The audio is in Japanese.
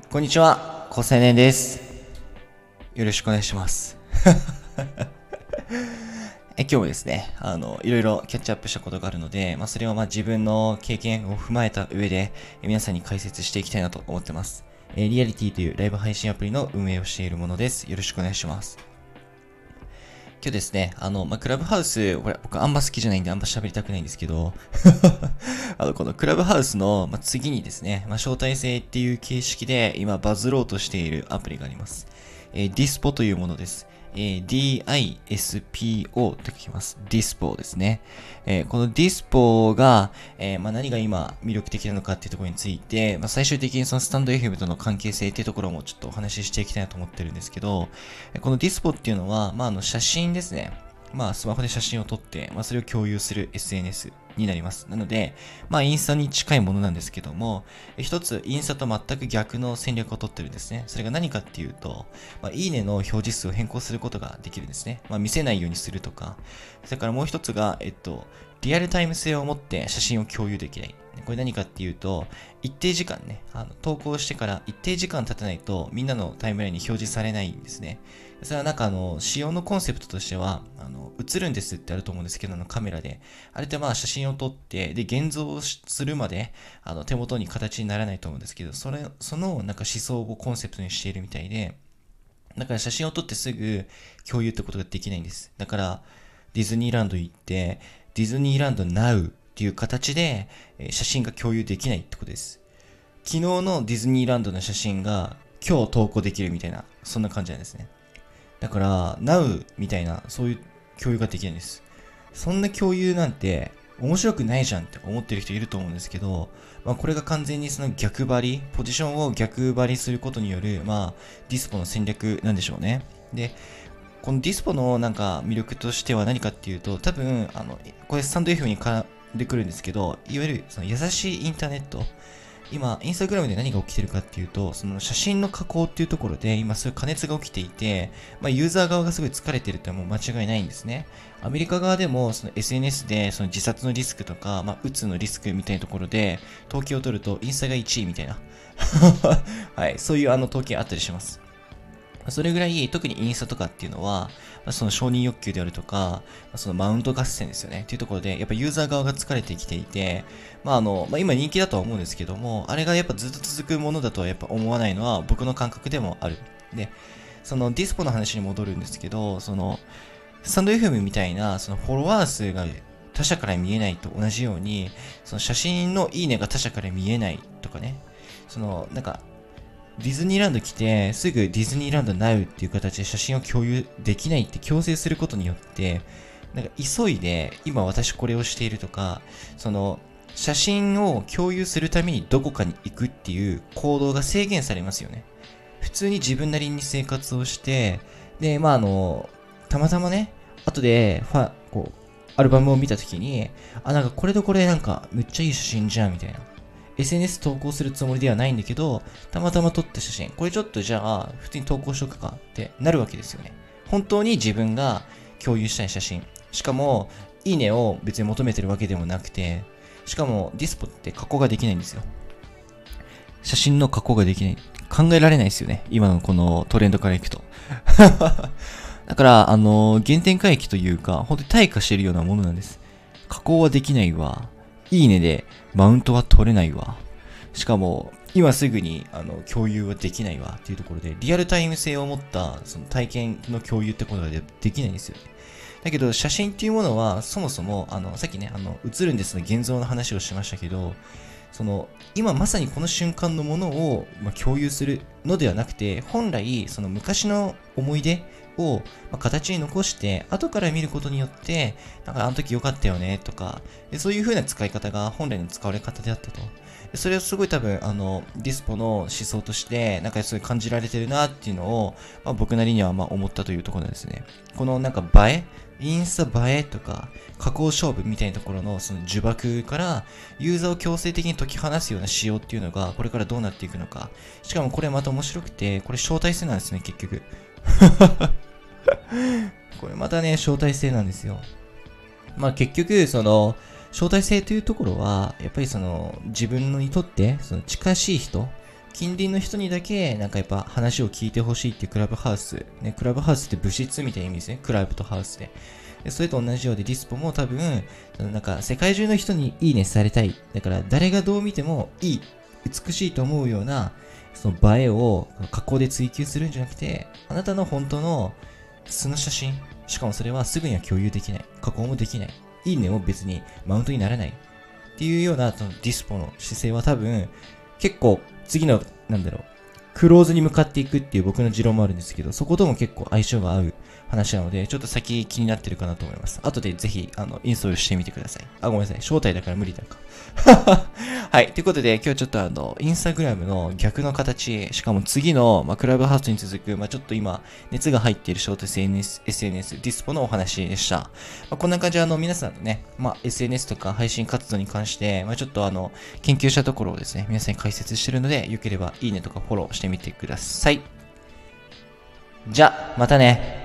こんにちは、高青年です。よろしくお願いします。え今日もですね、あの、いろいろキャッチアップしたことがあるので、まあ、それをまあ自分の経験を踏まえた上で、え皆さんに解説していきたいなと思ってます。えリアリティというライブ配信アプリの運営をしているものです。よろしくお願いします。今日ですね、あの、まあ、クラブハウス、これ僕あんま好きじゃないんであんま喋りたくないんですけど、あの、このクラブハウスの、まあ、次にですね、まあ、招待制っていう形式で今バズろうとしているアプリがあります。えー、ディスポというものです。えー DISPO って書きます。Dispo ですね。えーこの Dispo が、えーまあ、何が今魅力的なのかっていうところについて、まあ、最終的にそのスタンド FM との関係性っていうところもちょっとお話ししていきたいなと思ってるんですけど、この Dispo っていうのは、まあ、あの写真ですね。まあ、スマホで写真を撮って、まあ、それを共有する SNS になります。なので、まあ、インスタに近いものなんですけども、一つ、インスタと全く逆の戦略を取ってるんですね。それが何かっていうと、まあ、いいねの表示数を変更することができるんですね。まあ、見せないようにするとか。それからもう一つが、えっと、リアルタイム性を持って写真を共有できない。これ何かっていうと、一定時間ね、あの投稿してから一定時間経たないと、みんなのタイムラインに表示されないんですね。それはなんかあの、仕様のコンセプトとしては、あの、映るんですってあると思うんですけど、あのカメラで。あれってまあ写真を撮って、で、現像するまで、あの、手元に形にならないと思うんですけど、それ、そのなんか思想をコンセプトにしているみたいで、だから写真を撮ってすぐ共有ってことができないんです。だから、ディズニーランド行って、ディズニーランド Now っていう形で、写真が共有できないってことです。昨日のディズニーランドの写真が今日投稿できるみたいな、そんな感じなんですね。だから、Now みたいな、そういう共有ができないんです。そんな共有なんて面白くないじゃんって思ってる人いると思うんですけど、まあこれが完全にその逆張り、ポジションを逆張りすることによる、まあディスポの戦略なんでしょうね。で、このディスポのなんか魅力としては何かっていうと、多分、あの、これスタンド F に絡んでくるんですけど、いわゆるその優しいインターネット、今、インスタグラムで何が起きてるかっていうと、その写真の加工っていうところで、今そういう加熱が起きていて、まあ、ユーザー側がすごい疲れてるってもう間違いないんですね。アメリカ側でも、その SNS で、その自殺のリスクとか、まあ、うつのリスクみたいなところで、統計を取ると、インスタが1位みたいな。はい、そういうあの統計あったりします。それぐらい、特にインスタとかっていうのは、その承認欲求であるとか、そのマウント合戦ですよね。っていうところで、やっぱユーザー側が疲れてきていて、まああの、まあ今人気だとは思うんですけども、あれがやっぱずっと続くものだとはやっぱ思わないのは僕の感覚でもある。で、そのディスポの話に戻るんですけど、その、スタンド FM みたいな、そのフォロワー数が他者から見えないと同じように、その写真のいいねが他者から見えないとかね、その、なんか、ディズニーランド来て、すぐディズニーランド Now っていう形で写真を共有できないって強制することによって、なんか急いで、今私これをしているとか、その、写真を共有するためにどこかに行くっていう行動が制限されますよね。普通に自分なりに生活をして、で、まああの、たまたまね、後で、ファ、こう、アルバムを見たときに、あ、なんかこれとこれなんかめっちゃいい写真じゃん、みたいな。SNS 投稿するつもりではないんだけど、たまたま撮った写真、これちょっとじゃあ、普通に投稿しとくかってなるわけですよね。本当に自分が共有したい写真。しかも、いいねを別に求めてるわけでもなくて、しかもディスポって加工ができないんですよ。写真の加工ができない。考えられないですよね。今のこのトレンドからいくと。だから、あの、原点回帰というか、本当に退化してるようなものなんです。加工はできないわ。いいねでマウントは取れないわ。しかも、今すぐにあの共有はできないわっていうところで、リアルタイム性を持ったその体験の共有ってことがでできないんですよね。だけど、写真っていうものは、そもそも、あの、さっきね、あの、映るんですの現像の話をしましたけど、その、今まさにこの瞬間のものを、まあ、共有するのではなくて、本来、その昔の思い出を、ま、形に残して、後から見ることによって、なんかあの時良かったよね、とか、そういう風な使い方が本来の使われ方であったと。それをすごい多分、あの、ディスポの思想として、なんかすごい感じられてるなっていうのを、まあ、僕なりにはまあ思ったというところですね。このなんか映え？インスタ映えとか、加工勝負みたいなところのその呪縛から、ユーザーを強制的に解き放すような仕様っていうのが、これからどうなっていくのか。しかもこれまた面白くて、これ招待制なんですね、結局。これまたね、招待制なんですよ。まあ結局、その、招待制というところは、やっぱりその、自分にとって、その近しい人、近隣の人にだけ、なんかやっぱ話を聞いてほしいっていうクラブハウス。ね、クラブハウスって物質みたいな意味ですね。クラブとハウスで。でそれと同じようでディスポも多分、なんか世界中の人にいいねされたい。だから誰がどう見てもいい、美しいと思うような、その映えを加工で追求するんじゃなくて、あなたの本当の素の写真、しかもそれはすぐには共有できない。加工もできない。いいねも別にマウントにならない。っていうようなそのディスポの姿勢は多分、結構次の、なんだろう、クローズに向かっていくっていう僕の持論もあるんですけど、そことも結構相性が合う話なので、ちょっと先気になってるかなと思います。後でぜひ、あの、インストールしてみてください。あ、ごめんなさい。招待だから無理だか。はい。ということで、今日ちょっとあの、インスタグラムの逆の形、しかも次の、まあ、クラブハウスに続く、まあ、ちょっと今、熱が入っているショート SNS、SNS、ディスポのお話でした。まあ、こんな感じで、あの、皆さんのね、まあ、SNS とか配信活動に関して、まあ、ちょっとあの、研究したところをですね、皆さんに解説してるので、よければいいねとかフォローしてしてみてください。じゃ、またね。